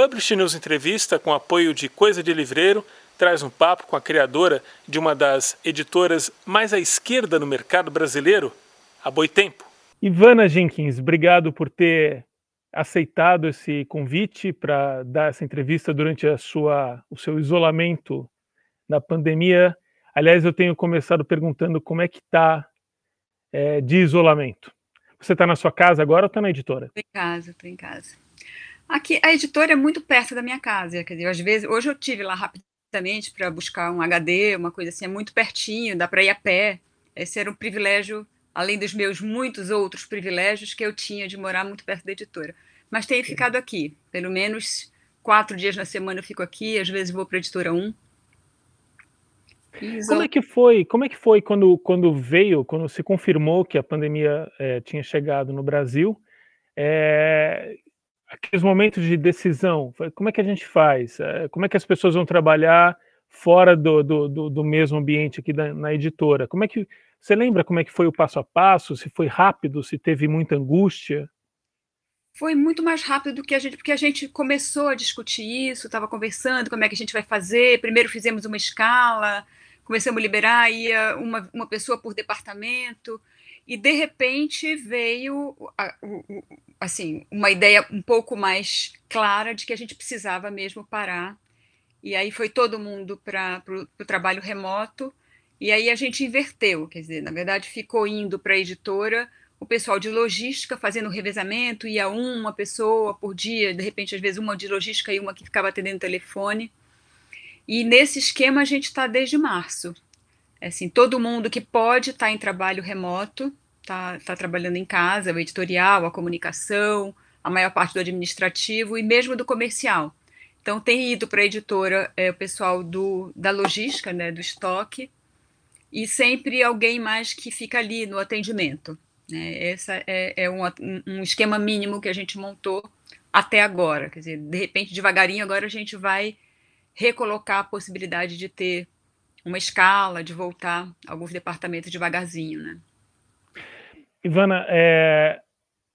Publish News Entrevista, com apoio de Coisa de Livreiro, traz um papo com a criadora de uma das editoras mais à esquerda no mercado brasileiro, a Boitempo. Ivana Jenkins, obrigado por ter aceitado esse convite para dar essa entrevista durante a sua, o seu isolamento na pandemia. Aliás, eu tenho começado perguntando como é que está é, de isolamento. Você está na sua casa agora ou está na editora? Estou em casa, estou em casa. Aqui, a editora é muito perto da minha casa, quer dizer, às vezes, hoje eu tive lá rapidamente para buscar um HD, uma coisa assim, é muito pertinho, dá para ir a pé. Esse era um privilégio, além dos meus muitos outros privilégios que eu tinha de morar muito perto da editora. Mas tenho ficado aqui, pelo menos quatro dias na semana eu fico aqui, às vezes vou para a editora 1. Como é que foi? Como é que foi quando, quando veio, quando se confirmou que a pandemia é, tinha chegado no Brasil? É, aqueles momentos de decisão, como é que a gente faz? Eh, como é que as pessoas vão trabalhar fora do, do, do, do mesmo ambiente aqui da, na editora? Como é que você lembra como é que foi o passo a passo? Se foi rápido? Se teve muita angústia? Foi muito mais rápido do que a gente, porque a gente começou a discutir isso, estava conversando como é que a gente vai fazer. Primeiro fizemos uma escala, começamos a liberar ia uma, uma pessoa por departamento e de repente veio assim uma ideia um pouco mais clara de que a gente precisava mesmo parar. E aí foi todo mundo para o trabalho remoto. E aí a gente inverteu quer dizer na verdade ficou indo para a editora o pessoal de logística fazendo revezamento ia uma pessoa por dia de repente às vezes uma de logística e uma que ficava atendendo o telefone. E nesse esquema a gente está desde março Assim, todo mundo que pode estar tá em trabalho remoto, está tá trabalhando em casa, o editorial, a comunicação, a maior parte do administrativo e mesmo do comercial. Então, tem ido para a editora é, o pessoal do, da logística, né, do estoque, e sempre alguém mais que fica ali no atendimento. Né? Esse é, é um, um esquema mínimo que a gente montou até agora. Quer dizer, de repente, devagarinho, agora a gente vai recolocar a possibilidade de ter uma escala, de voltar alguns departamentos devagarzinho, né? Ivana, é,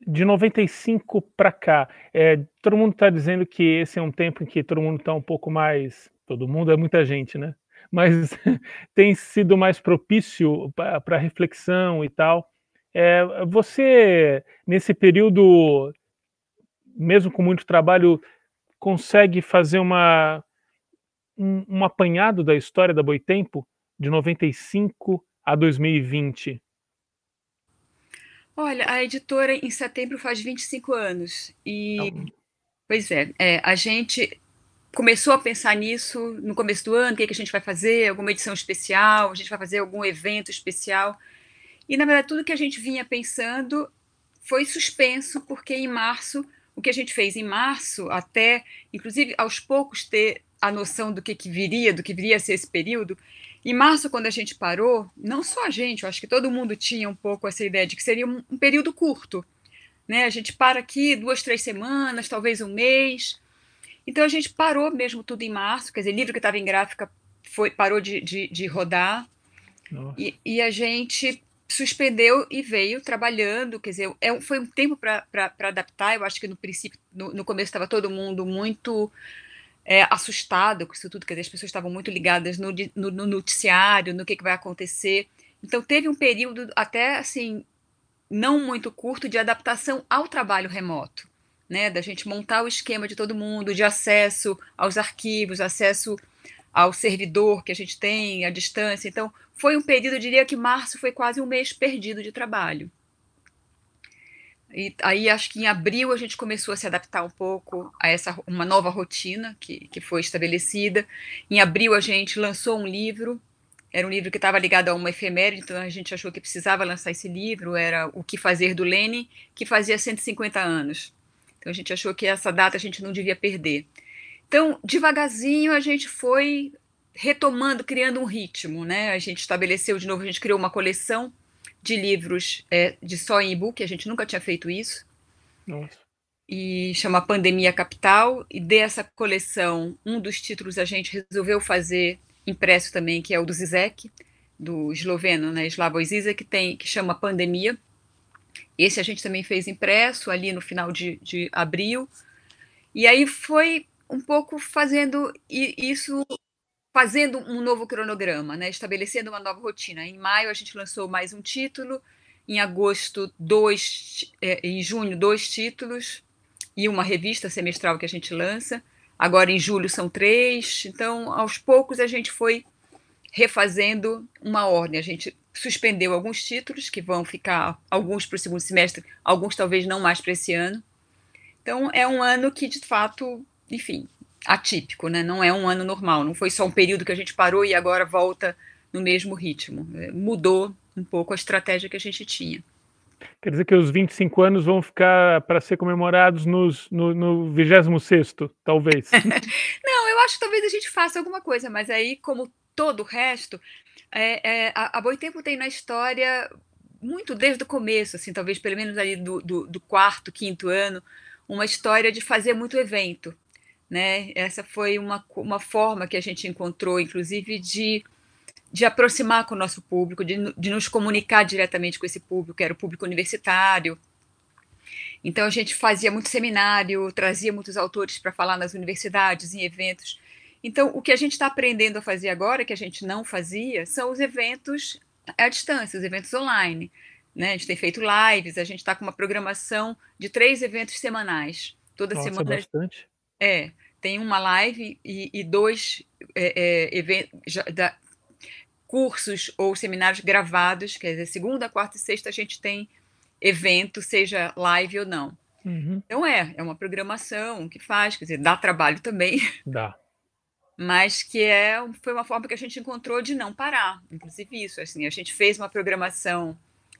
de 95 para cá, é, todo mundo está dizendo que esse é um tempo em que todo mundo está um pouco mais. Todo mundo é muita gente, né? Mas tem sido mais propício para reflexão e tal. É, você, nesse período, mesmo com muito trabalho, consegue fazer uma, um, um apanhado da história da Boitempo de 95 a 2020? Olha, a editora em setembro faz 25 anos e, então... pois é, é, a gente começou a pensar nisso no começo do ano, o que, é que a gente vai fazer, alguma edição especial, a gente vai fazer algum evento especial, e na verdade tudo que a gente vinha pensando foi suspenso, porque em março, o que a gente fez em março, até, inclusive, aos poucos ter a noção do que, que viria, do que viria a ser esse período. Em março, quando a gente parou, não só a gente, eu acho que todo mundo tinha um pouco essa ideia de que seria um, um período curto. Né? A gente para aqui duas, três semanas, talvez um mês. Então a gente parou mesmo tudo em março, quer dizer, livro que estava em gráfica foi, parou de, de, de rodar. E, e, a gente suspendeu e veio trabalhando, quer dizer, é, foi um tempo para adaptar. Eu acho que no princípio, no, no começo estava todo mundo muito é, assustado com isso tudo, que as pessoas estavam muito ligadas no, no, no noticiário, no que, que vai acontecer. Então teve um período até assim não muito curto de adaptação ao trabalho remoto, né? Da gente montar o esquema de todo mundo, de acesso aos arquivos, acesso ao servidor que a gente tem à distância. Então foi um período, eu diria que março foi quase um mês perdido de trabalho. E aí acho que em abril a gente começou a se adaptar um pouco a essa uma nova rotina que, que foi estabelecida. Em abril a gente lançou um livro, era um livro que estava ligado a uma efeméride, então a gente achou que precisava lançar esse livro, era O que fazer do Lenin, que fazia 150 anos. Então a gente achou que essa data a gente não devia perder. Então, devagarzinho a gente foi retomando, criando um ritmo, né? A gente estabeleceu de novo, a gente criou uma coleção de livros é, de só em e-book, a gente nunca tinha feito isso. Nossa. E chama Pandemia Capital, e dessa coleção, um dos títulos a gente resolveu fazer impresso também, que é o do Zizek, do esloveno, né, Slavoj Zizek, que, tem, que chama Pandemia. Esse a gente também fez impresso ali no final de, de abril. E aí foi um pouco fazendo isso, fazendo um novo cronograma, né? estabelecendo uma nova rotina. Em maio a gente lançou mais um título, em agosto dois, é, em junho dois títulos e uma revista semestral que a gente lança. Agora em julho são três. Então, aos poucos a gente foi refazendo uma ordem. A gente suspendeu alguns títulos que vão ficar alguns para o segundo semestre, alguns talvez não mais para esse ano. Então é um ano que de fato, enfim, atípico, né? Não é um ano normal. Não foi só um período que a gente parou e agora volta no mesmo ritmo. É, mudou um pouco a estratégia que a gente tinha. Quer dizer que os 25 anos vão ficar para ser comemorados nos, no, no 26, talvez. Não, eu acho que talvez a gente faça alguma coisa, mas aí, como todo o resto, é, é, a, a Boitempo tem na história muito desde o começo, assim, talvez pelo menos ali do, do, do, quarto, quinto ano, uma história de fazer muito evento. Né? Essa foi uma, uma forma que a gente encontrou, inclusive, de, de aproximar com o nosso público, de, de nos comunicar diretamente com esse público, que era o público universitário. Então, a gente fazia muito seminário, trazia muitos autores para falar nas universidades, em eventos. Então, o que a gente está aprendendo a fazer agora, que a gente não fazia, são os eventos à distância, os eventos online. Né? A gente tem feito lives, a gente está com uma programação de três eventos semanais. Toda Nossa, semana. Bastante. É, tem uma live e, e dois é, é, eventos, da, cursos ou seminários gravados, quer dizer, segunda, quarta e sexta a gente tem evento, seja live ou não. Uhum. Então é, é uma programação que faz, quer dizer, dá trabalho também. Dá mas que é, foi uma forma que a gente encontrou de não parar. Inclusive isso, assim, a gente fez uma programação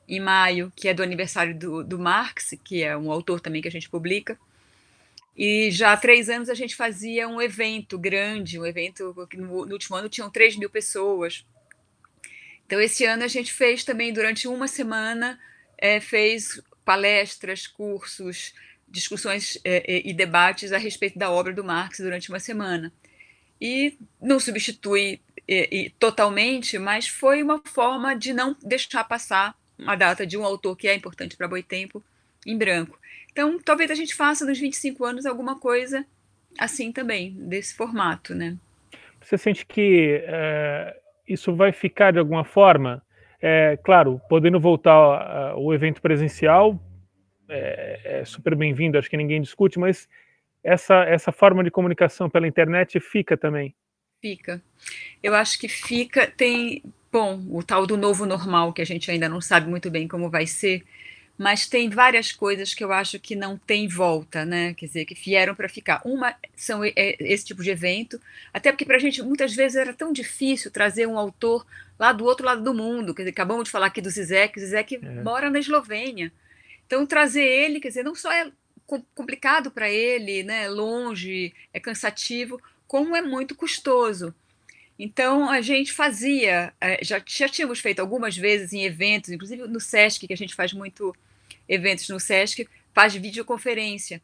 em maio, que é do aniversário do, do Marx, que é um autor também que a gente publica, e já há três anos a gente fazia um evento grande, um evento que no, no último ano tinham 3 mil pessoas. Então, esse ano a gente fez também, durante uma semana, é, fez palestras, cursos, discussões é, e debates a respeito da obra do Marx durante uma semana e não substitui e, totalmente, mas foi uma forma de não deixar passar a data de um autor que é importante para Boitempo em branco. Então, talvez a gente faça nos 25 anos alguma coisa assim também, desse formato, né? Você sente que é, isso vai ficar de alguma forma? É, claro, podendo voltar ao evento presencial, é, é super bem-vindo, acho que ninguém discute, mas essa, essa forma de comunicação pela internet fica também? Fica. Eu acho que fica. Tem, bom, o tal do novo normal, que a gente ainda não sabe muito bem como vai ser, mas tem várias coisas que eu acho que não tem volta, né? Quer dizer, que vieram para ficar. Uma são é, esse tipo de evento, até porque para a gente muitas vezes era tão difícil trazer um autor lá do outro lado do mundo. Quer dizer, acabamos de falar aqui do Zizek, o Zizek é. mora na Eslovênia. Então, trazer ele, quer dizer, não só é complicado para ele, né? longe, é cansativo, como é muito custoso. Então a gente fazia, é, já, já tínhamos feito algumas vezes em eventos, inclusive no SESC, que a gente faz muito eventos no SESC, faz videoconferência.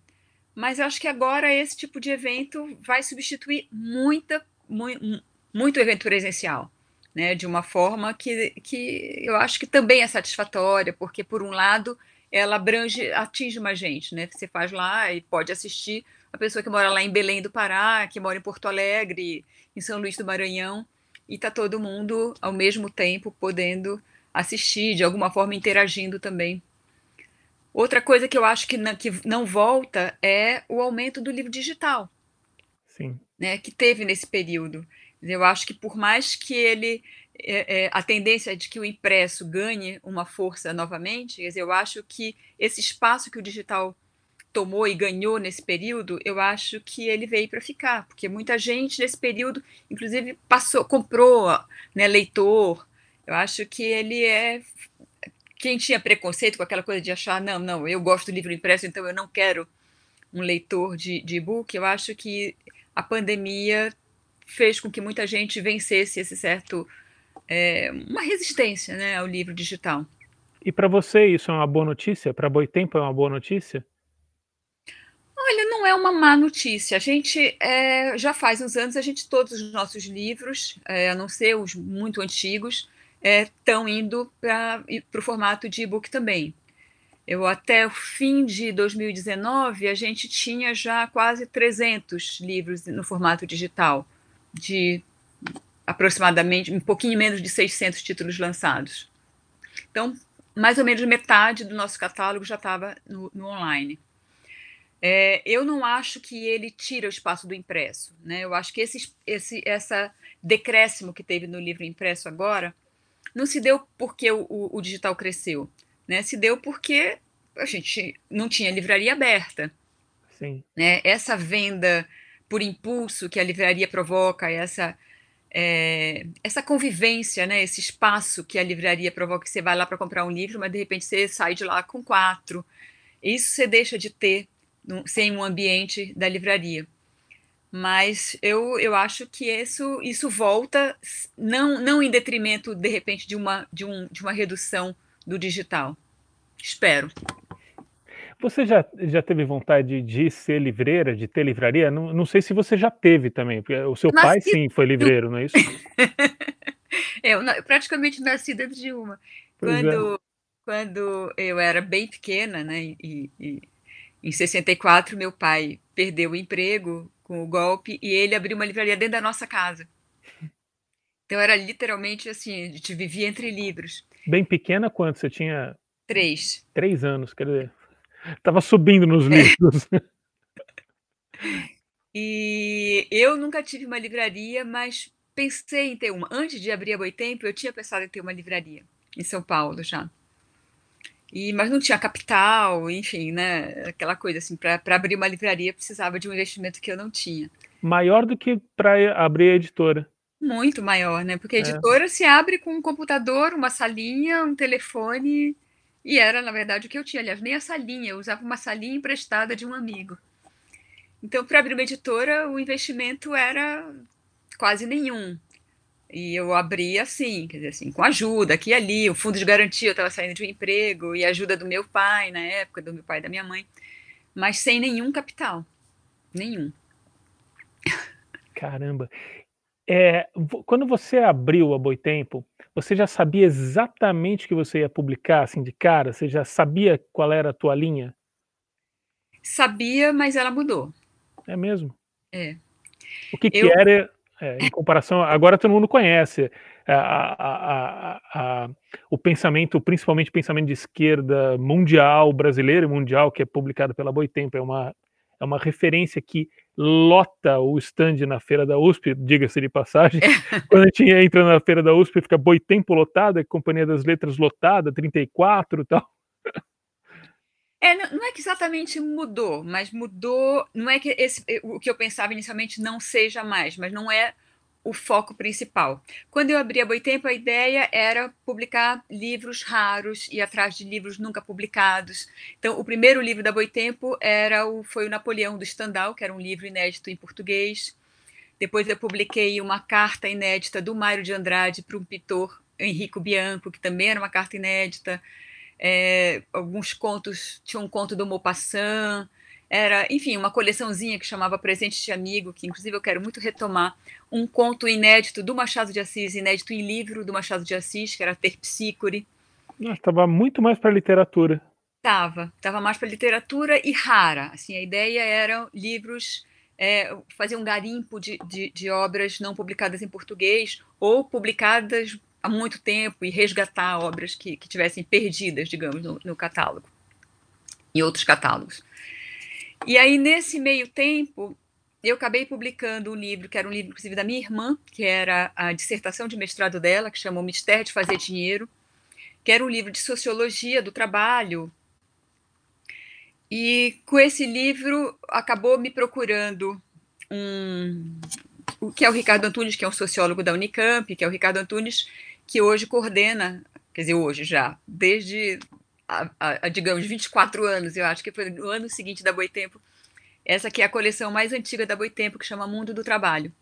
Mas eu acho que agora esse tipo de evento vai substituir muita, muito, muito evento presencial, né? De uma forma que, que eu acho que também é satisfatória, porque por um lado ela abrange, atinge mais gente, né? Você faz lá e pode assistir a pessoa que mora lá em Belém do Pará, que mora em Porto Alegre, em São Luís do Maranhão, e está todo mundo ao mesmo tempo podendo assistir, de alguma forma interagindo também. Outra coisa que eu acho que não, que não volta é o aumento do livro digital. Sim. Né, que teve nesse período. Eu acho que por mais que ele é, é, a tendência de que o impresso ganhe uma força novamente, eu acho que esse espaço que o digital tomou e ganhou nesse período, eu acho que ele veio para ficar, porque muita gente nesse período, inclusive, passou, comprou, né, leitor. Eu acho que ele é quem tinha preconceito com aquela coisa de achar, não, não, eu gosto do livro impresso, então eu não quero um leitor de, e-book, eu acho que a pandemia fez com que muita gente vencesse esse certo é, uma resistência né, ao livro digital. E para você isso é uma boa notícia? Para Boitempo é uma boa notícia? Olha, não é uma má notícia. A gente é, já faz uns anos, a gente todos os nossos livros, é, a não ser os muito antigos, estão é, indo para o formato de e-book também. Eu até o fim de 2019 a gente tinha já quase 300 livros no formato digital, de aproximadamente um pouquinho menos de 600 títulos lançados. Então, mais ou menos metade do nosso catálogo já estava no, no, online. É, eu não acho que ele tira o espaço do impresso. Né? Eu acho que esse, esse essa decréscimo que teve no livro impresso agora não se deu porque o, o, o digital cresceu, né? se deu porque a gente não tinha livraria aberta. Sim. Né? Essa venda por impulso que a livraria provoca, essa é, essa convivência, né, esse espaço que a livraria provoca, que você vai lá para comprar um livro, mas de repente você sai de lá com quatro. Isso você deixa de ter sem um ambiente da livraria. Mas eu, eu acho que isso, isso volta, não, não em detrimento, de repente, de uma, de, um, de uma redução do digital. Espero. Você já, já teve vontade de ser livreira, de ter livraria? Não, não sei se você já teve também, porque o seu nasci... pai sim foi livreiro, não é isso? eu, eu praticamente nasci dentro de uma. quando, é. quando eu era bem pequena, né, e, e, em 64, meu pai perdeu o emprego com o golpe e ele abriu uma livraria dentro da nossa casa. Então era literalmente assim, a gente vivia entre livros. Bem pequena, quanto? Você tinha? Três. Três anos, quer dizer. Tava subindo nos é. livros. E eu nunca tive uma livraria, mas pensei em ter uma. Antes de abrir a Boitempo, eu tinha pensado em ter uma livraria em São Paulo já. E, mas não tinha capital, enfim, né? Aquela coisa assim, para abrir uma livraria precisava de um investimento que eu não tinha. Maior do que para abrir a editora. Muito maior, né? Porque a é. editora é. se abre com um computador, uma salinha, um telefone e era, na verdade, o que eu tinha. Aliás, nem a salinha, eu usava uma salinha emprestada de um amigo. Então, para abrir uma editora, o investimento era quase nenhum. E eu abri assim, quer dizer, assim, com ajuda, aqui e ali, o fundo de garantia, eu estava saindo de um emprego, e ajuda do meu pai na época, do meu pai e da minha mãe, mas sem nenhum capital. Nenhum. Caramba. É, quando você abriu a Boitempo, você já sabia exatamente o que você ia publicar, assim, de cara? Você já sabia qual era a tua linha? Sabia, mas ela mudou. É mesmo? É. O que, que era, é, em comparação... Agora todo mundo conhece a, a, a, o pensamento, principalmente o pensamento de esquerda mundial, brasileiro e mundial, que é publicado pela Boitempo. É uma, é uma referência que lota o stand na feira da USP, diga-se de passagem. Quando a gente entra na feira da USP, fica Boitempo lotada, Companhia das Letras lotada, 34 e tal. É, não é que exatamente mudou, mas mudou. Não é que esse, o que eu pensava inicialmente não seja mais, mas não é o foco principal. Quando eu abri a Boitempo, a ideia era publicar livros raros e atrás de livros nunca publicados. Então, o primeiro livro da Boitempo era o, foi o Napoleão do Stendhal, que era um livro inédito em português. Depois eu publiquei uma carta inédita do Mário de Andrade para um pintor, Henrico Bianco, que também era uma carta inédita. É, alguns contos, tinha um conto do Maupassant, era, enfim, uma coleçãozinha que chamava Presente de Amigo, que inclusive eu quero muito retomar, um conto inédito do Machado de Assis, inédito em livro do Machado de Assis, que era Terpsícore. Estava muito mais para literatura. Estava, estava mais para literatura e rara. Assim, a ideia era livros, é, fazer um garimpo de, de, de obras não publicadas em português ou publicadas há muito tempo e resgatar obras que, que tivessem perdidas, digamos, no, no catálogo, em outros catálogos. E aí, nesse meio tempo, eu acabei publicando um livro, que era um livro, inclusive, da minha irmã, que era a dissertação de mestrado dela, que chamou Mistério de Fazer Dinheiro, que era um livro de sociologia do trabalho. E com esse livro, acabou me procurando um. Que é o Ricardo Antunes, que é um sociólogo da Unicamp, que é o Ricardo Antunes, que hoje coordena, quer dizer, hoje já, desde a, a, a, digamos, 24 anos, eu acho que foi no ano seguinte da Boitempo, essa que é a coleção mais antiga da Boitempo, que chama Mundo do Trabalho.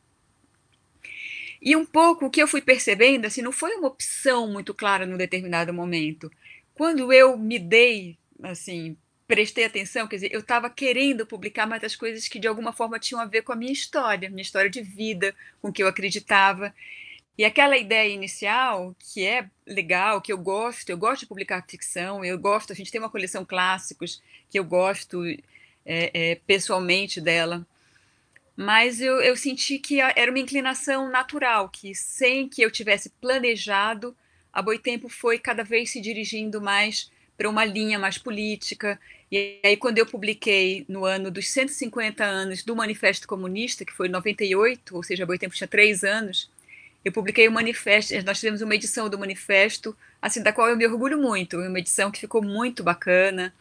E um pouco o que eu fui percebendo, assim, não foi uma opção muito clara num determinado momento. Quando eu me dei, assim, prestei atenção, quer dizer, eu estava querendo publicar mais as coisas que de alguma forma tinham a ver com a minha história, minha história de vida, com o que eu acreditava. E aquela ideia inicial, que é legal, que eu gosto, eu gosto de publicar ficção, eu gosto, a gente tem uma coleção clássicos que eu gosto é, é, pessoalmente dela, mas eu, eu senti que era uma inclinação natural, que sem que eu tivesse planejado, a Boitempo foi cada vez se dirigindo mais para uma linha mais política. E aí, quando eu publiquei no ano dos 150 anos do Manifesto Comunista, que foi em 98, ou seja, Boitempo tinha três anos, eu publiquei o manifesto, nós tivemos uma edição do manifesto, assim, da qual eu me orgulho muito, uma edição que ficou muito bacana,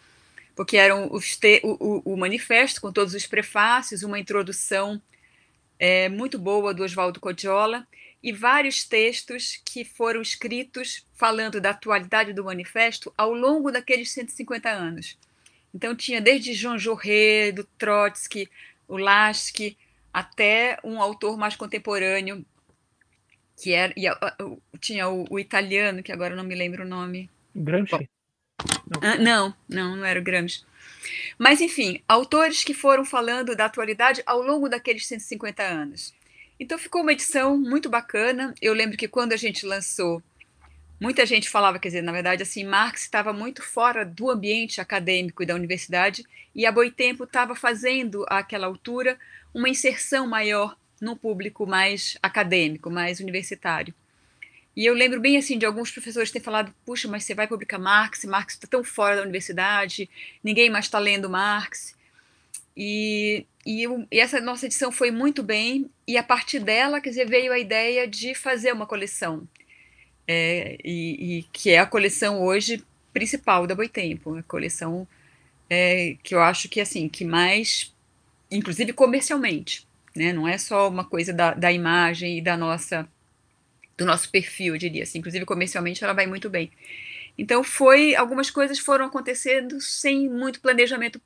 porque eram os te, o, o, o manifesto com todos os prefácios, uma introdução é, muito boa do Oswaldo Codiola e vários textos que foram escritos falando da atualidade do manifesto ao longo daqueles 150 anos. Então tinha desde Jean Jaurès, do Trotsky, o Lasky, até um autor mais contemporâneo que era e, tinha o, o, italiano que agora não me lembro o nome. Gramsci? Não. Ah, não, não, não era o Gramsci. Mas enfim, autores que foram falando da atualidade ao longo daqueles 150 anos. Então ficou uma edição muito bacana. Eu lembro que quando a gente lançou, muita gente falava, quer dizer, na verdade, assim, Marx estava muito fora do ambiente acadêmico e da universidade, e a Boitempo estava fazendo, àquela altura, uma inserção maior no público mais acadêmico, mais universitário. E eu lembro bem assim de alguns professores terem falado: puxa, mas você vai publicar Marx, Marx está tão fora da universidade, ninguém mais está lendo Marx. E, e, e, essa nossa edição foi muito bem, e a partir dela, quer dizer, veio a ideia de fazer uma coleção, é, e, e, que é a coleção hoje principal da Boitempo, a coleção é, que eu acho que assim que mais, inclusive comercialmente, né? Não é só uma coisa da, da imagem e da nossa do nosso perfil, eu diria assim. Inclusive comercialmente ela vai muito bem. Então foi algumas coisas foram acontecendo sem muito planejamento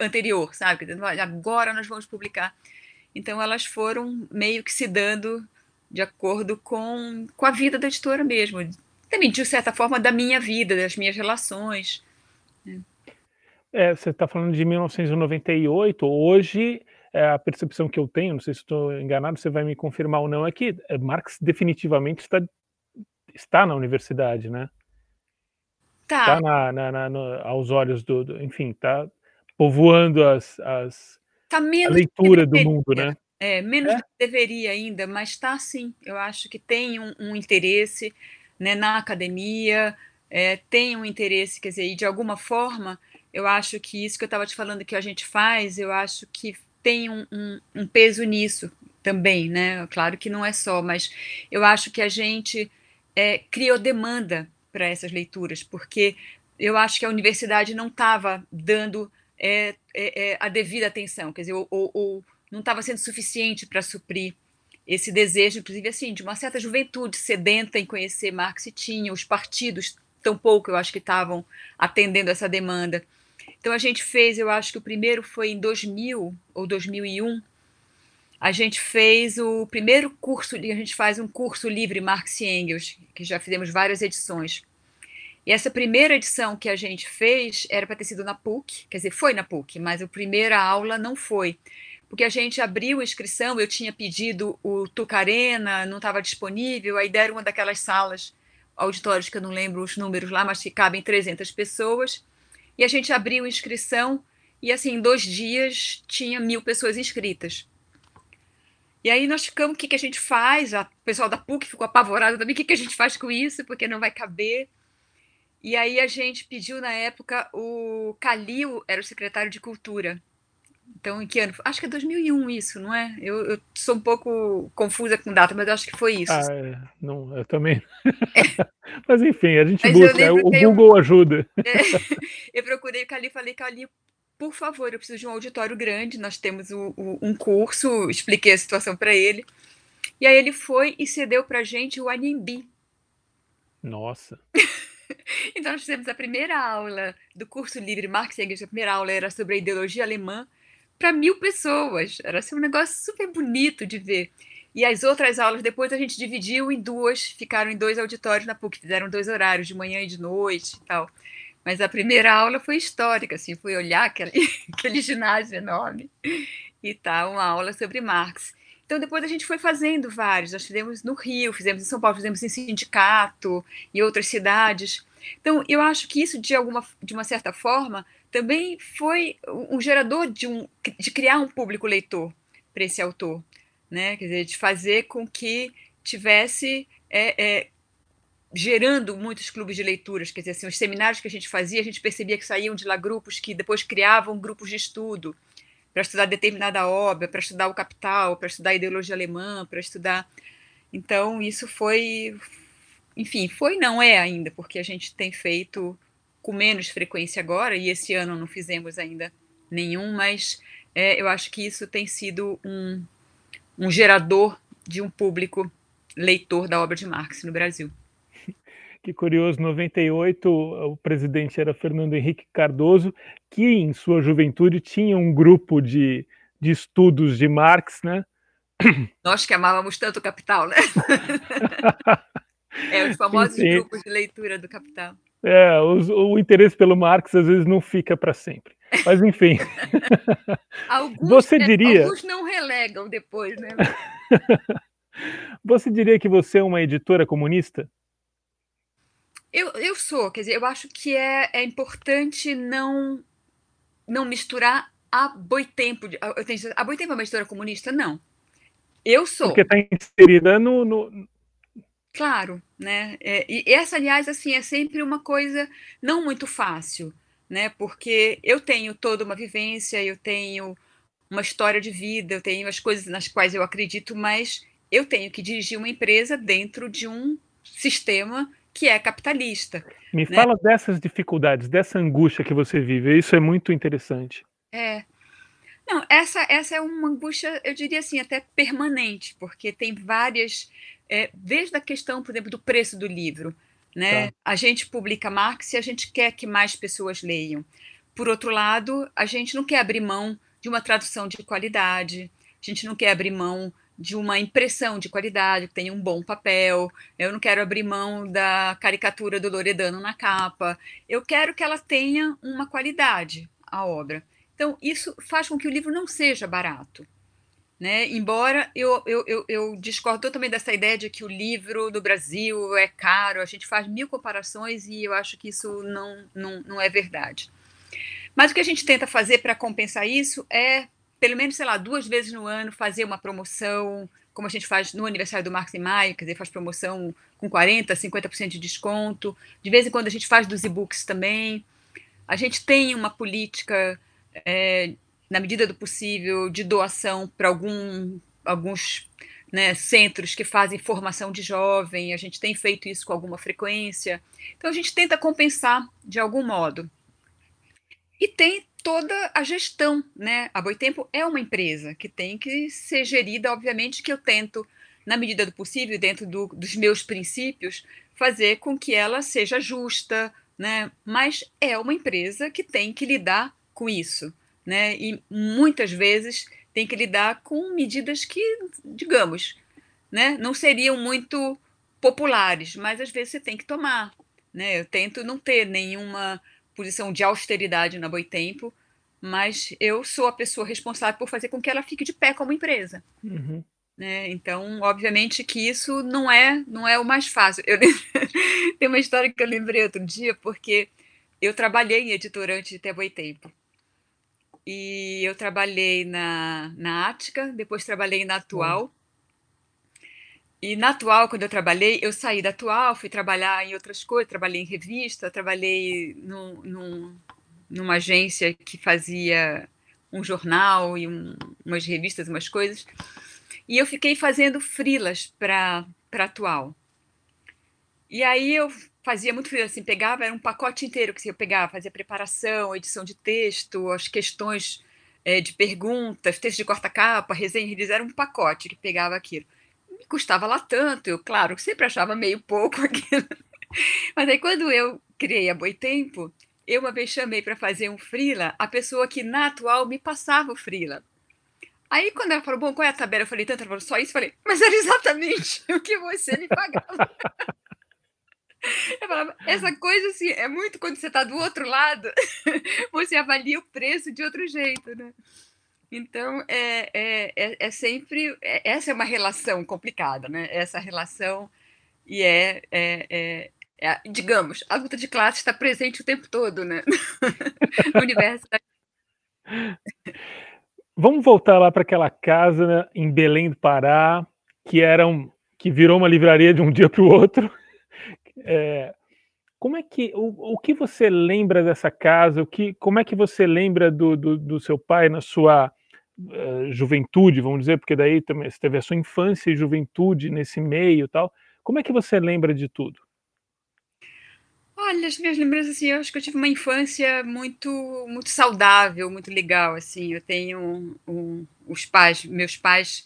anterior, sabe? Agora nós vamos publicar. Então elas foram meio que se dando de acordo com, com a vida da editora mesmo. Também, de certa forma, da minha vida, das minhas relações. Né? É, você está falando de 1998. Hoje é, a percepção que eu tenho, não sei se estou enganado, você vai me confirmar ou não, é que é, Marx definitivamente está, está na universidade, né? Tá. Está na, na, na, no, aos olhos do, do, enfim, está povoando as, as tá a leitura do mundo, né? É, menos é? deveria ainda, mas está sim. Eu acho que tem um, um interesse né, na academia, é, tem um interesse, quer dizer, e de alguma forma, eu acho que isso que eu estava te falando que a gente faz, eu acho que tem um, um, um peso nisso também, né? Claro que não é só, mas eu acho que a gente é, criou demanda para essas leituras, porque eu acho que a universidade não estava dando é, é, é, a devida atenção, quer dizer, ou, não estava sendo suficiente para suprir esse desejo, inclusive assim, de uma certa juventude sedenta em conhecer Marx e tinha, os partidos tampouco eu acho que estavam atendendo essa demanda. Então a gente fez, eu acho que o primeiro foi em 2000 ou 2001. A gente fez o primeiro curso, a gente faz um curso livre Marx e Engels, que já fizemos várias edições. E essa primeira edição que a gente fez era para ter sido na PUC, quer dizer, foi na PUC, mas a primeira aula não foi. Porque a gente abriu a inscrição, eu tinha pedido o Tucarena, não estava disponível, aí deram uma daquelas salas, auditórios que eu não lembro os números lá, mas que cabem 300 pessoas. E a gente abriu inscrição e, assim, em dois dias tinha mil pessoas inscritas. E aí nós ficamos, o que, que a gente faz? O pessoal da PUC ficou apavorado também, o que, que a gente faz com isso? Porque não vai caber. E aí a gente pediu na época, o Calil era o secretário de Cultura. Então, em que ano? Acho que é 2001 isso, não é? Eu, eu sou um pouco confusa com data, mas acho que foi isso. Ah, é. não, eu também. É. mas enfim, a gente mas busca, é, o Google eu, ajuda. É, eu procurei o Cali e falei, Cali, por favor, eu preciso de um auditório grande, nós temos o, o, um curso, expliquei a situação para ele. E aí ele foi e cedeu para gente o Animbi. Nossa. então nós fizemos a primeira aula do curso livre Marx Engels, a primeira aula era sobre a ideologia alemã, para mil pessoas. Era assim, um negócio super bonito de ver. E as outras aulas, depois a gente dividiu em duas, ficaram em dois auditórios na PUC, fizeram dois horários, de manhã e de noite e tal. Mas a primeira aula foi histórica, assim, foi olhar aquele, aquele ginásio enorme e tal, uma aula sobre Marx. Então, depois a gente foi fazendo vários. Nós fizemos no Rio, fizemos em São Paulo, fizemos em Sindicato e outras cidades. Então, eu acho que isso, de, alguma, de uma certa forma, também foi um gerador de, um, de criar um público leitor para esse autor. Né? Quer dizer, de fazer com que tivesse é, é, gerando muitos clubes de leituras, quer dizer, assim, os seminários que a gente fazia, a gente percebia que saíam de lá grupos que depois criavam grupos de estudo para estudar determinada obra, para estudar o Capital, para estudar a ideologia alemã, para estudar. Então, isso foi, enfim, foi não é ainda, porque a gente tem feito com menos frequência agora, e esse ano não fizemos ainda nenhum, mas é, eu acho que isso tem sido um, um gerador de um público leitor da obra de Marx no Brasil. Que curioso, 98 o presidente era Fernando Henrique Cardoso, que em sua juventude tinha um grupo de, de estudos de Marx, né? Nós que amávamos tanto o Capital, né? é, os famosos sim, sim. grupos de leitura do Capital. É, os, o interesse pelo Marx às vezes não fica para sempre. Mas enfim. alguns, você diria. Alguns não relegam depois, né? você diria que você é uma editora comunista? Eu, eu sou, quer dizer, eu acho que é, é importante não não misturar a boitempo. Tenho, a boitempo é uma editora comunista? Não. Eu sou. Porque está inserida no, no, Claro, né? É, e essa, aliás, assim, é sempre uma coisa não muito fácil, né? Porque eu tenho toda uma vivência, eu tenho uma história de vida, eu tenho as coisas nas quais eu acredito, mas eu tenho que dirigir uma empresa dentro de um sistema que é capitalista. Me né? fala dessas dificuldades, dessa angústia que você vive. Isso é muito interessante. É. Não, essa, essa é uma angústia, eu diria assim, até permanente, porque tem várias. É, desde a questão, por exemplo, do preço do livro. Né? Tá. A gente publica Marx e a gente quer que mais pessoas leiam. Por outro lado, a gente não quer abrir mão de uma tradução de qualidade, a gente não quer abrir mão de uma impressão de qualidade, que tenha um bom papel. Eu não quero abrir mão da caricatura do Loredano na capa. Eu quero que ela tenha uma qualidade, a obra. Então, isso faz com que o livro não seja barato. Né? Embora eu, eu, eu, eu discordo também dessa ideia de que o livro do Brasil é caro, a gente faz mil comparações e eu acho que isso não, não, não é verdade. Mas o que a gente tenta fazer para compensar isso é pelo menos, sei lá, duas vezes no ano fazer uma promoção, como a gente faz no aniversário do Marcos em Maio, quer dizer, faz promoção com 40%, 50% de desconto. De vez em quando a gente faz dos e-books também. A gente tem uma política, é, na medida do possível, de doação para algum, alguns né, centros que fazem formação de jovem. A gente tem feito isso com alguma frequência. Então a gente tenta compensar de algum modo. E tem toda a gestão, né? A Boitempo é uma empresa que tem que ser gerida, obviamente, que eu tento, na medida do possível, dentro do, dos meus princípios, fazer com que ela seja justa, né? Mas é uma empresa que tem que lidar com isso, né? E muitas vezes tem que lidar com medidas que, digamos, né, não seriam muito populares, mas às vezes você tem que tomar, né? Eu tento não ter nenhuma posição de austeridade na Boitempo, mas eu sou a pessoa responsável por fazer com que ela fique de pé como empresa. Uhum. Né? Então, obviamente que isso não é não é o mais fácil. Eu, tem uma história que eu lembrei outro dia, porque eu trabalhei em editorante de Boitempo. E eu trabalhei na, na Ática, depois trabalhei na Atual. Uhum. E na Atual, quando eu trabalhei, eu saí da Atual, fui trabalhar em outras coisas, trabalhei em revista, trabalhei num, num, numa agência que fazia um jornal e um, umas revistas, umas coisas. E eu fiquei fazendo frilas para Atual. E aí eu fazia muito frila, assim, pegava, era um pacote inteiro que eu pegava, fazia preparação, edição de texto, as questões é, de perguntas, texto de corta-capa, resenha, eles era um pacote que pegava aquilo custava lá tanto. Eu, claro, sempre achava meio pouco aquilo. Mas aí, quando eu criei a Boitempo, eu uma vez chamei para fazer um frila a pessoa que na atual me passava o frila. Aí, quando ela falou, bom, qual é a tabela? Eu falei, tanto, ela falou, só isso? Eu falei, mas era exatamente o que você me pagava. Eu falava, essa coisa assim, é muito quando você está do outro lado, você avalia o preço de outro jeito, né? Então, é, é, é, é sempre. É, essa é uma relação complicada, né? Essa relação, e é, é, é, é digamos, a luta de classe está presente o tempo todo, né? no universo. Vamos voltar lá para aquela casa né, em Belém do Pará, que era um, que virou uma livraria de um dia para o outro. É, como é que o, o que você lembra dessa casa? O que, como é que você lembra do, do, do seu pai na sua uh, juventude, vamos dizer, porque daí também você teve a sua infância e juventude nesse meio, tal. Como é que você lembra de tudo? Olha, as minhas lembranças, assim, eu acho que eu tive uma infância muito, muito saudável, muito legal, assim. Eu tenho um, um, os pais, meus pais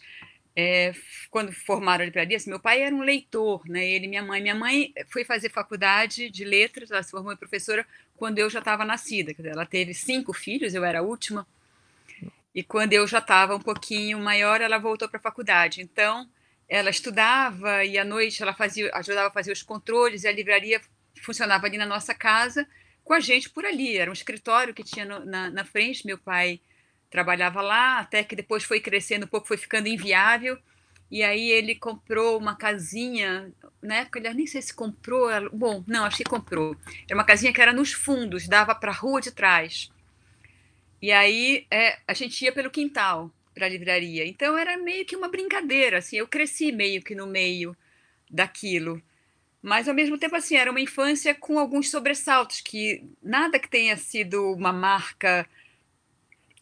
é, quando formaram a livraria, assim, meu pai era um leitor, né? Ele minha mãe. Minha mãe foi fazer faculdade de letras, ela se formou em professora quando eu já estava nascida. Ela teve cinco filhos, eu era a última. E quando eu já estava um pouquinho maior, ela voltou para a faculdade. Então, ela estudava e à noite ela fazia, ajudava a fazer os controles e a livraria funcionava ali na nossa casa com a gente por ali. Era um escritório que tinha no, na, na frente. Meu pai trabalhava lá, até que depois foi crescendo um pouco, foi ficando inviável. E aí ele comprou uma casinha, na época ele nem sei se comprou, bom, não, acho que comprou. Era uma casinha que era nos fundos, dava para a rua de trás. E aí é, a gente ia pelo quintal para a livraria. Então era meio que uma brincadeira, assim, eu cresci meio que no meio daquilo. Mas ao mesmo tempo assim, era uma infância com alguns sobressaltos que nada que tenha sido uma marca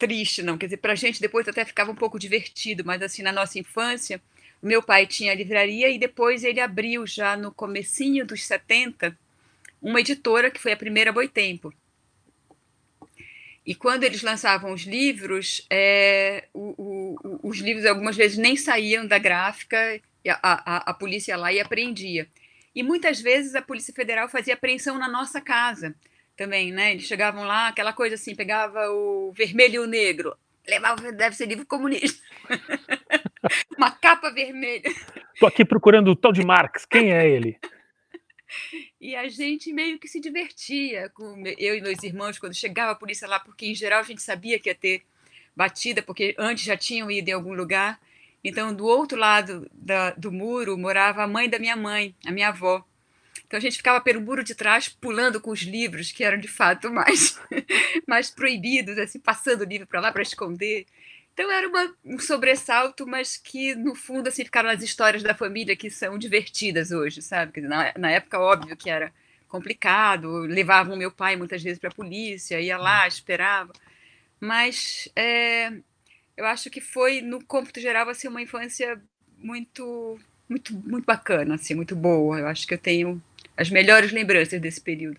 triste, não. Quer dizer, para a gente depois até ficava um pouco divertido, mas assim, na nossa infância, meu pai tinha a livraria e depois ele abriu já no comecinho dos 70 uma editora que foi a primeira Boitempo. E quando eles lançavam os livros, é, o, o, os livros algumas vezes nem saíam da gráfica, a, a, a polícia ia lá e apreendia. E muitas vezes a Polícia Federal fazia apreensão na nossa casa também, né? Eles chegavam lá, aquela coisa assim, pegava o vermelho e o negro, levava, deve ser livro comunista. Uma capa vermelha. Tô aqui procurando o tal de Marx, quem é ele? E a gente meio que se divertia com eu e meus irmãos quando chegava a polícia lá, porque em geral a gente sabia que ia ter batida, porque antes já tinham ido em algum lugar. Então, do outro lado da, do muro morava a mãe da minha mãe, a minha avó. Então a gente ficava pelo muro de trás pulando com os livros que eram de fato mais, mais proibidos, assim, passando o livro para lá para esconder. Então era uma, um sobressalto, mas que no fundo assim ficaram as histórias da família que são divertidas hoje, sabe? Na, na época óbvio que era complicado, levavam meu pai muitas vezes para a polícia, ia lá, esperava, mas é, eu acho que foi no cômputo geral assim uma infância muito muito muito bacana, assim, muito boa. Eu acho que eu tenho as melhores lembranças desse período.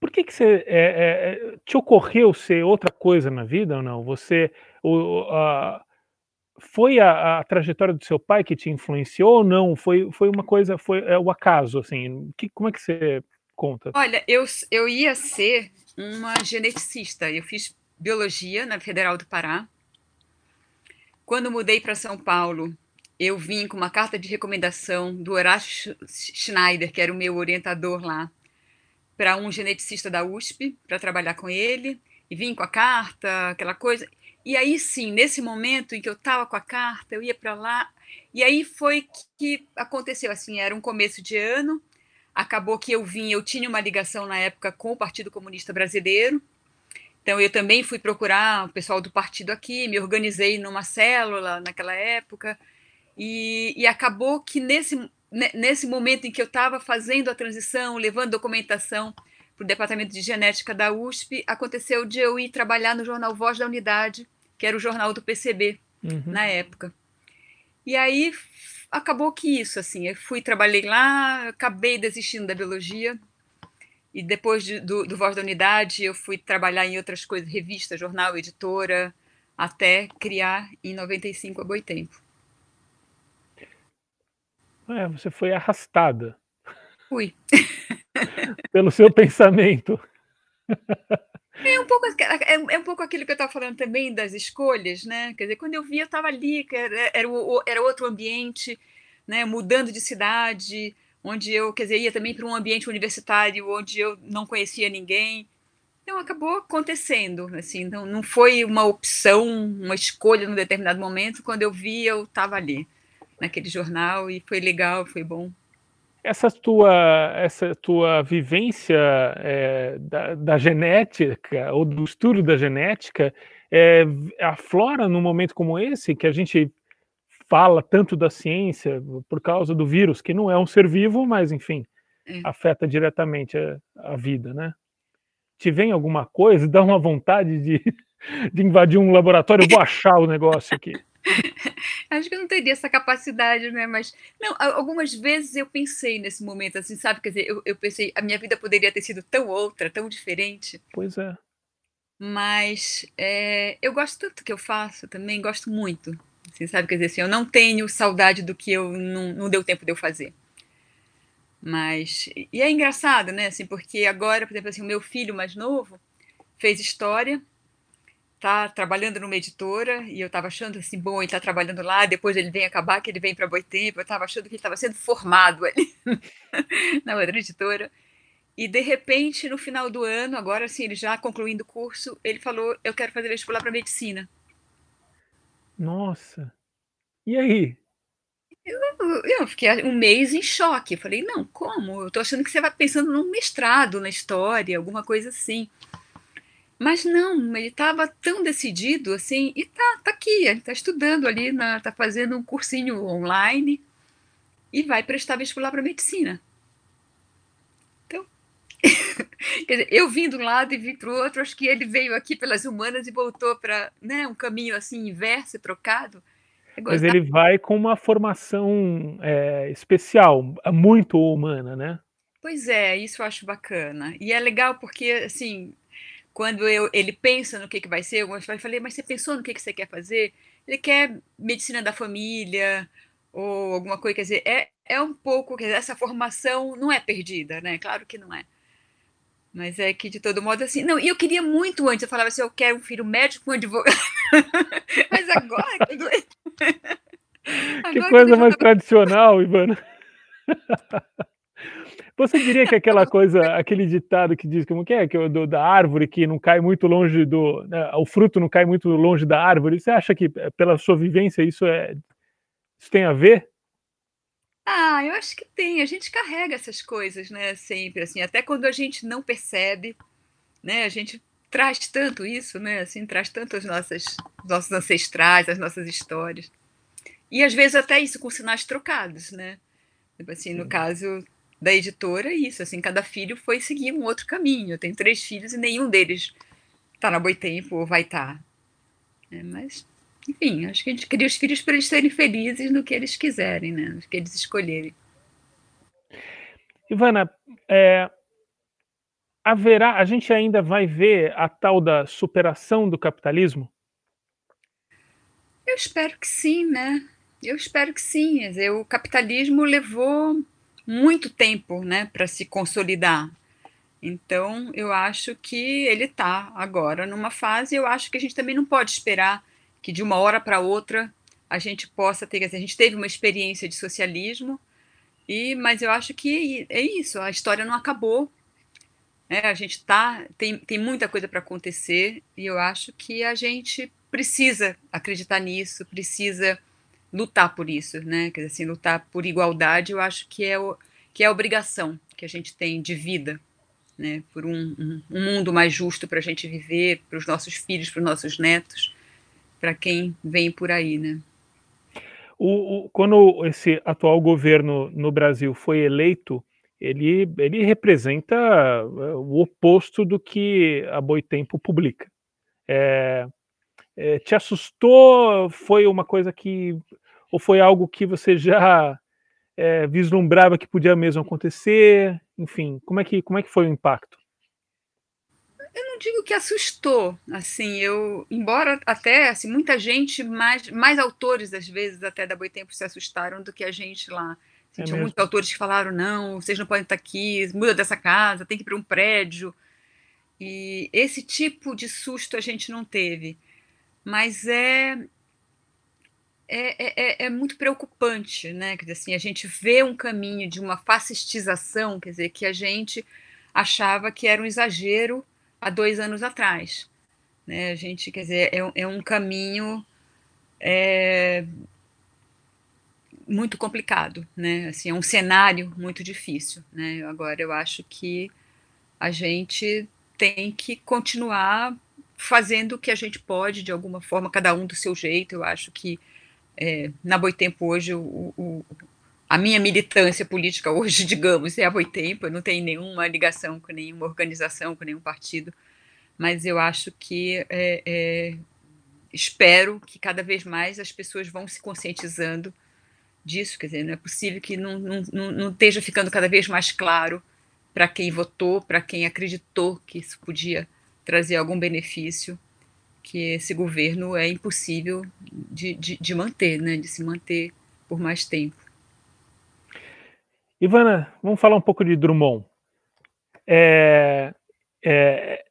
Por que, que você é, é, te ocorreu ser outra coisa na vida ou não? Você o, a, foi a, a, trajetória do seu pai que te influenciou ou não? Foi, foi uma coisa, foi é, o acaso, assim? Que, como é que você conta? Olha, eu, eu ia ser uma geneticista. Eu fiz biologia na Federal do Pará. Quando mudei para São Paulo, eu vim com uma carta de recomendação do Horácio Schneider, que era o meu orientador lá, para um geneticista da USP, para trabalhar com ele, e vim com a carta, aquela coisa. E aí sim, nesse momento em que eu estava com a carta, eu ia para lá, e aí foi que aconteceu assim, era um começo de ano, acabou que eu vim, eu tinha uma ligação na época com o Partido Comunista Brasileiro, então eu também fui procurar o pessoal do partido aqui, me organizei numa célula naquela época, e, e acabou que nesse, nesse momento em que eu estava fazendo a transição, levando documentação para o departamento de genética da USP, aconteceu de eu ir trabalhar no jornal Voz da Unidade, que era o jornal do PCB uhum. na época. E aí acabou que isso, assim, eu fui, trabalhei lá, acabei desistindo da biologia, e depois de, do, do Voz da Unidade eu fui trabalhar em outras coisas, revista, jornal, editora, até criar em 95 a Boitempo. É, você foi arrastada. Fui. pelo seu pensamento. É um, pouco, é, é um pouco aquilo que eu estava falando também das escolhas, né? Quer dizer, quando eu vi, eu estava ali, era, era, era outro ambiente, né? mudando de cidade, onde eu, quer dizer, ia também para um ambiente universitário onde eu não conhecia ninguém. Então acabou acontecendo, assim, não, não foi uma opção, uma escolha num determinado momento. Quando eu vi, eu estava ali naquele jornal e foi legal, foi bom. Essa tua, essa tua vivência é, da, da, genética ou do estudo da genética é, aflora num momento como esse que a gente fala tanto da ciência por causa do vírus, que não é um ser vivo, mas enfim, é. afeta diretamente a, a, vida, né? Te vem alguma coisa, dá uma vontade de, de invadir um laboratório, eu vou achar o negócio aqui. Acho que eu não teria essa capacidade, né? Mas, não, algumas vezes eu pensei nesse momento, assim, sabe? Quer dizer, eu, eu pensei, a minha vida poderia ter sido tão outra, tão diferente. Pois é. Mas é, eu gosto tanto que eu faço também, gosto muito. Assim, sabe? Quer dizer, assim, eu não tenho saudade do que eu não, não deu tempo de eu fazer. Mas, e é engraçado, né? Assim, porque agora, por exemplo, assim, o meu filho mais novo fez história tá trabalhando numa editora e eu estava achando assim, bom, ele está trabalhando lá, depois ele vem acabar, que ele vem para Boitempo, eu estava achando que ele estava sendo formado ali na outra editora. E de repente, no final do ano, agora assim, ele já concluindo o curso, ele falou: "Eu quero fazer vestibular para medicina". Nossa. E aí? Eu, eu, fiquei um mês em choque. Falei: "Não, como? Eu estou achando que você vai pensando num mestrado na história, alguma coisa assim". Mas não, ele estava tão decidido assim, e tá, tá aqui, ele está estudando ali, está fazendo um cursinho online e vai prestar vestibular para medicina. Então, quer dizer, eu vim de um lado e vim para o outro, acho que ele veio aqui pelas humanas e voltou para né, um caminho assim inverso, trocado. Mas ele vai com uma formação é, especial, muito humana, né? Pois é, isso eu acho bacana. E é legal porque, assim, quando eu, ele pensa no que, que vai ser, eu falei, mas você pensou no que, que você quer fazer? Ele quer medicina da família ou alguma coisa, quer dizer, é, é um pouco, quer dizer, essa formação não é perdida, né? Claro que não é. Mas é que, de todo modo, assim. Não, e eu queria muito antes, eu falava assim, eu quero um filho médico, um advogado. mas agora. que coisa mais tradicional, Ivana. Você diria que aquela coisa, aquele ditado que diz como que é, que do, da árvore que não cai muito longe do, né, o fruto não cai muito longe da árvore. Você acha que eh, pela sua vivência isso é isso tem a ver? Ah, eu acho que tem. A gente carrega essas coisas, né? Sempre assim, até quando a gente não percebe, né? A gente traz tanto isso, né? Assim, traz tanto as nossas nossos ancestrais, as nossas histórias. E às vezes até isso com sinais trocados, né? Tipo assim, no caso da editora é isso, assim, cada filho foi seguir um outro caminho. Eu tenho três filhos e nenhum deles está na Boitempo ou vai estar. Tá. É, mas, enfim, acho que a gente cria os filhos para eles serem felizes no que eles quiserem, né? No que eles escolherem. Ivana, é, haverá, a gente ainda vai ver a tal da superação do capitalismo? Eu espero que sim, né? Eu espero que sim. O capitalismo levou muito tempo né, para se consolidar. Então, eu acho que ele está agora numa fase, eu acho que a gente também não pode esperar que de uma hora para outra a gente possa ter. a gente teve uma experiência de socialismo, e mas eu acho que é isso, a história não acabou. Né, a gente tá, tem, tem muita coisa para acontecer, e eu acho que a gente precisa acreditar nisso, precisa lutar por isso, né? Quer dizer, assim, lutar por igualdade, eu acho que é, o, que é a obrigação que a gente tem de vida, né? Por um, um, um mundo mais justo para a gente viver, para os nossos filhos, para os nossos netos, para quem vem por aí, né? O, o, quando esse atual governo no Brasil foi eleito, ele, ele representa eh, o oposto do que a Boitempo publica. É, é, te assustou? Foi uma coisa que ou foi algo que você já é, vislumbrava que podia mesmo acontecer? Enfim, como é que, como é que foi o impacto? Eu não digo que assustou, assim, eu, embora até, assim, muita gente, mais, mais autores às vezes até da Boitempo se assustaram do que a gente lá. Assim, é tinha muitos autores que falaram, não, vocês não podem estar aqui, muda dessa casa, tem que ir para um prédio. E esse tipo de susto a gente não teve. Mas é, é, é, é, é, muito preocupante, né? Quer dizer, assim, a gente vê um caminho de uma fascistização, quer dizer, que a gente achava que era um exagero há dois anos atrás. Né? A gente, quer dizer, é, é um caminho é, muito complicado, né? Assim, é um cenário muito difícil, né? Agora eu acho que a gente tem que continuar fazendo o que a gente pode, de alguma forma, cada um do seu jeito. Eu acho que é, na Boitempo hoje, o, o, a minha militância política hoje, digamos, é a Boitempo, eu não tenho nenhuma ligação com nenhuma organização, com nenhum partido, mas eu acho que é, é, espero que cada vez mais as pessoas vão se conscientizando disso, quer dizer, não é possível que não, não, não esteja ficando cada vez mais claro para quem votou, para quem acreditou que isso podia trazer algum benefício, que esse governo é impossível de, de, de manter, né, de se manter por mais tempo. Ivana, vamos falar um pouco de Drummond. É, é,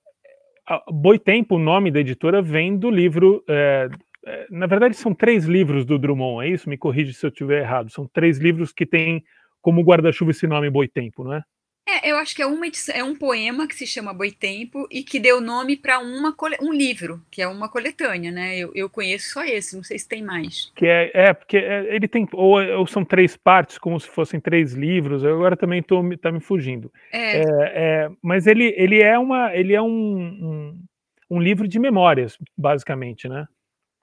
Boitempo, o nome da editora, vem do livro é, é, na verdade, são três livros do Drummond, é isso? Me corrige se eu estiver errado. São três livros que têm como guarda-chuva esse nome Boitempo, não é? É, eu acho que é, uma edição, é um poema que se chama Boitempo e que deu nome para um livro, que é uma coletânea, né? Eu, eu conheço só esse, não sei se tem mais. Que é, é porque é, ele tem, ou, ou, são três partes, como se fossem três livros, eu agora também tô, tá me fugindo. É. é. É, mas ele, ele é, uma, ele é um, um, um livro de memórias, basicamente, né?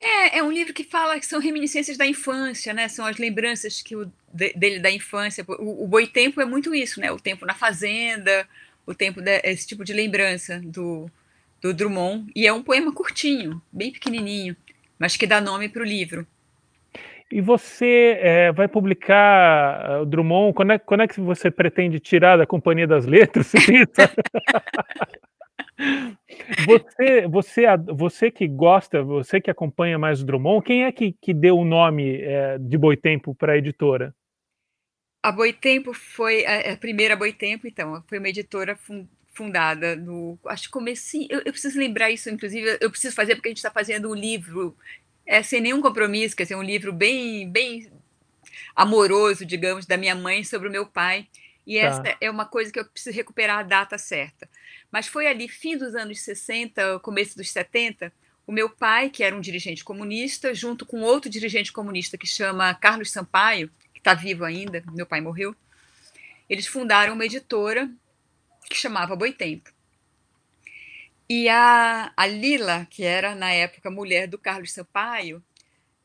É, é um livro que fala que são reminiscências da infância, né? São as lembranças que o, de, dele da infância. O, o Boitempo é muito isso, né? O tempo na fazenda, o tempo de, esse tipo de lembrança do, do Drummond. E é um poema curtinho, bem pequenininho, mas que dá nome para o livro. E você é, vai publicar uh, o Drummond? Quando é, quando é que você pretende tirar da Companhia das Letras? Você, você, você que gosta, você que acompanha mais o Drummond, quem é que, que deu o nome é, de Boitempo para a editora? A Boitempo foi a, a primeira Boitempo, então, foi uma editora fundada no, acho que comecei, eu, eu, preciso lembrar isso, inclusive, eu preciso fazer porque a gente está fazendo um livro, é, sem nenhum compromisso, quer dizer, um livro bem, bem amoroso, digamos, da minha mãe sobre o meu pai, e tá. essa é uma coisa que eu preciso recuperar a data certa. Mas foi ali, fim dos anos 60, começo dos 70, o meu pai, que era um dirigente comunista, junto com outro dirigente comunista que chama Carlos Sampaio, que está vivo ainda, meu pai morreu, eles fundaram uma editora que chamava Boitempo. E a, a Lila, que era na época mulher do Carlos Sampaio,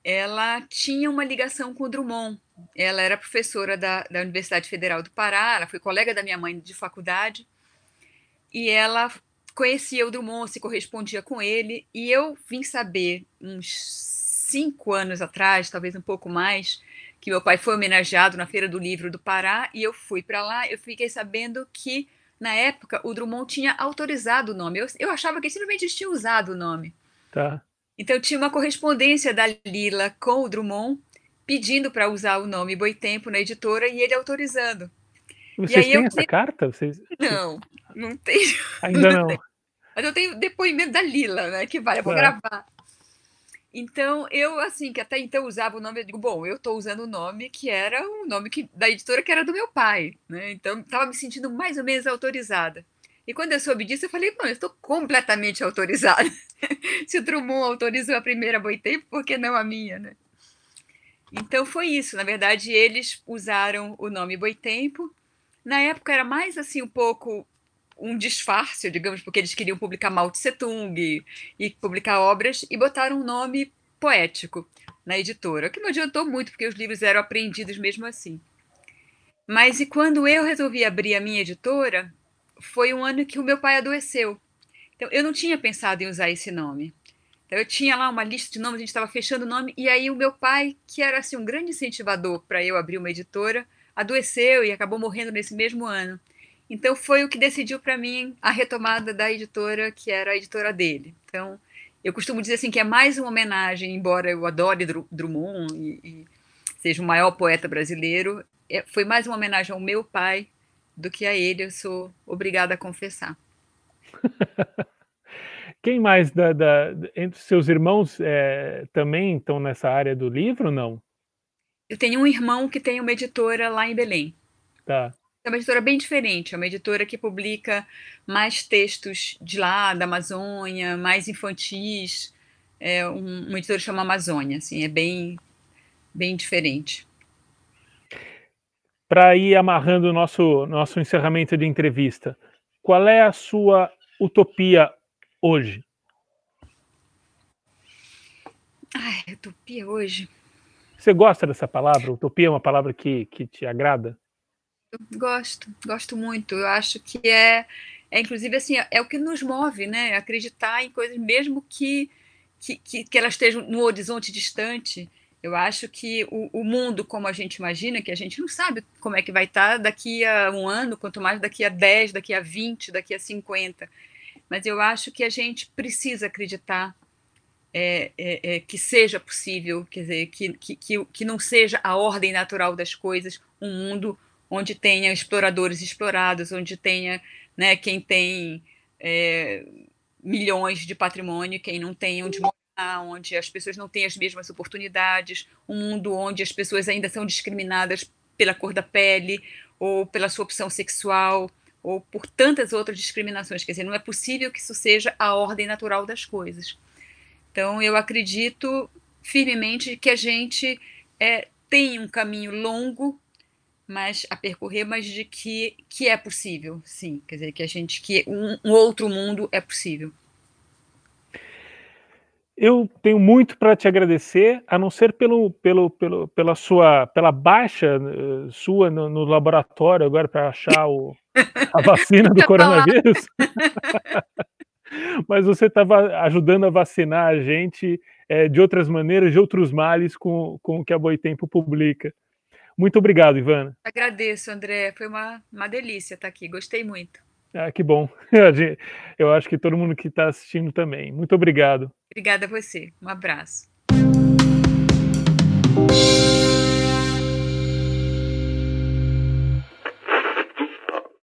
ela tinha uma ligação com o Drummond. Ela era professora da, da Universidade Federal do Pará, ela foi colega da minha mãe de faculdade, e ela conhecia o Drummond, se correspondia com ele, e eu vim saber uns cinco anos atrás, talvez um pouco mais, que meu pai foi homenageado na Feira do Livro do Pará, e eu fui para lá, eu fiquei sabendo que, na época, o Drummond tinha autorizado o nome. Eu, eu achava que ele simplesmente tinha usado o nome. Tá. Então tinha uma correspondência da Lila com o Drummond, pedindo para usar o nome Boitempo na editora, e ele autorizando. Vocês têm essa carta? Vocês... Não, não tenho. Ainda não. não. Mas eu tenho depoimento da Lila, né? Que vai, eu vou é. gravar. Então, eu, assim, que até então usava o nome, eu digo, bom, eu estou usando o nome que era o nome que, da editora que era do meu pai, né? Então, estava me sentindo mais ou menos autorizada. E quando eu soube disso, eu falei, bom, eu estou completamente autorizada. Se o Drummond autorizou a primeira Boitempo, por que não a minha, né? Então, foi isso. Na verdade, eles usaram o nome Boitempo na época era mais assim um pouco um disfarce, digamos, porque eles queriam publicar Mao Tse Tung e, publicar obras e botaram um nome poético na editora, que não adiantou muito, porque os livros eram apreendidos mesmo assim. Mas e quando eu resolvi abrir a minha editora, foi um ano que o meu pai adoeceu. Então eu não tinha pensado em usar esse nome. Então eu tinha lá uma lista de nomes, a gente estava fechando o nome, e aí o meu pai, que era assim um grande incentivador para eu abrir uma editora, adoeceu e acabou morrendo nesse mesmo ano. Então foi o que decidiu para mim a retomada da editora que era a editora dele. Então eu costumo dizer assim que é mais uma homenagem, embora eu adore Drummond e, e seja o maior poeta brasileiro, é, foi mais uma homenagem ao meu pai do que a ele. Eu sou obrigada a confessar. Quem mais da, da, entre seus irmãos é, também estão nessa área do livro, não? Eu tenho um irmão que tem uma editora lá em Belém. Tá. É uma editora bem diferente, é uma editora que publica mais textos de lá, da Amazônia, mais infantis, é um, uma editora chama Amazônia, assim, é bem, bem diferente. Para ir amarrando o nosso, nosso encerramento de entrevista, qual é a sua utopia hoje? Ai, utopia hoje. Você gosta dessa palavra? Utopia é uma palavra que, que te agrada? Gosto, gosto muito. Eu acho que é, é inclusive assim, é o que nos move, né? Acreditar em coisas, mesmo que, que, que, que elas estejam no horizonte distante. Eu acho que o, o, mundo, como a gente imagina, que a gente não sabe como é que vai estar daqui a um ano, quanto mais daqui a 10, daqui a 20, daqui a 50. Mas eu acho que a gente precisa acreditar é, é, é, que seja possível, quer dizer, que, que, que não seja a ordem natural das coisas, um mundo onde tenha exploradores explorados, onde tenha né, quem tem é, milhões de patrimônio, quem não tem onde morar, onde as pessoas não têm as mesmas oportunidades, um mundo onde as pessoas ainda são discriminadas pela cor da pele ou pela sua opção sexual ou por tantas outras discriminações. Quer dizer, não é possível que isso seja a ordem natural das coisas. Então, eu acredito firmemente que a gente é, tem um caminho longo mas a percorrer, mas de que, que é possível, sim. Quer dizer, que a gente, que um, um outro mundo é possível. Eu tenho muito para te agradecer, a não ser pelo, pelo, pelo, pela sua, pela baixa uh, sua no, no, laboratório agora para achar o, a vacina do coronavírus. Mas você estava ajudando a vacinar a gente é, de outras maneiras, de outros males com, com o que a Boitempo publica. Muito obrigado, Ivana. Agradeço, André. Foi uma, uma delícia estar aqui. Gostei muito. Ah, que bom. Eu acho que todo mundo que está assistindo também. Muito obrigado. Obrigada a você. Um abraço.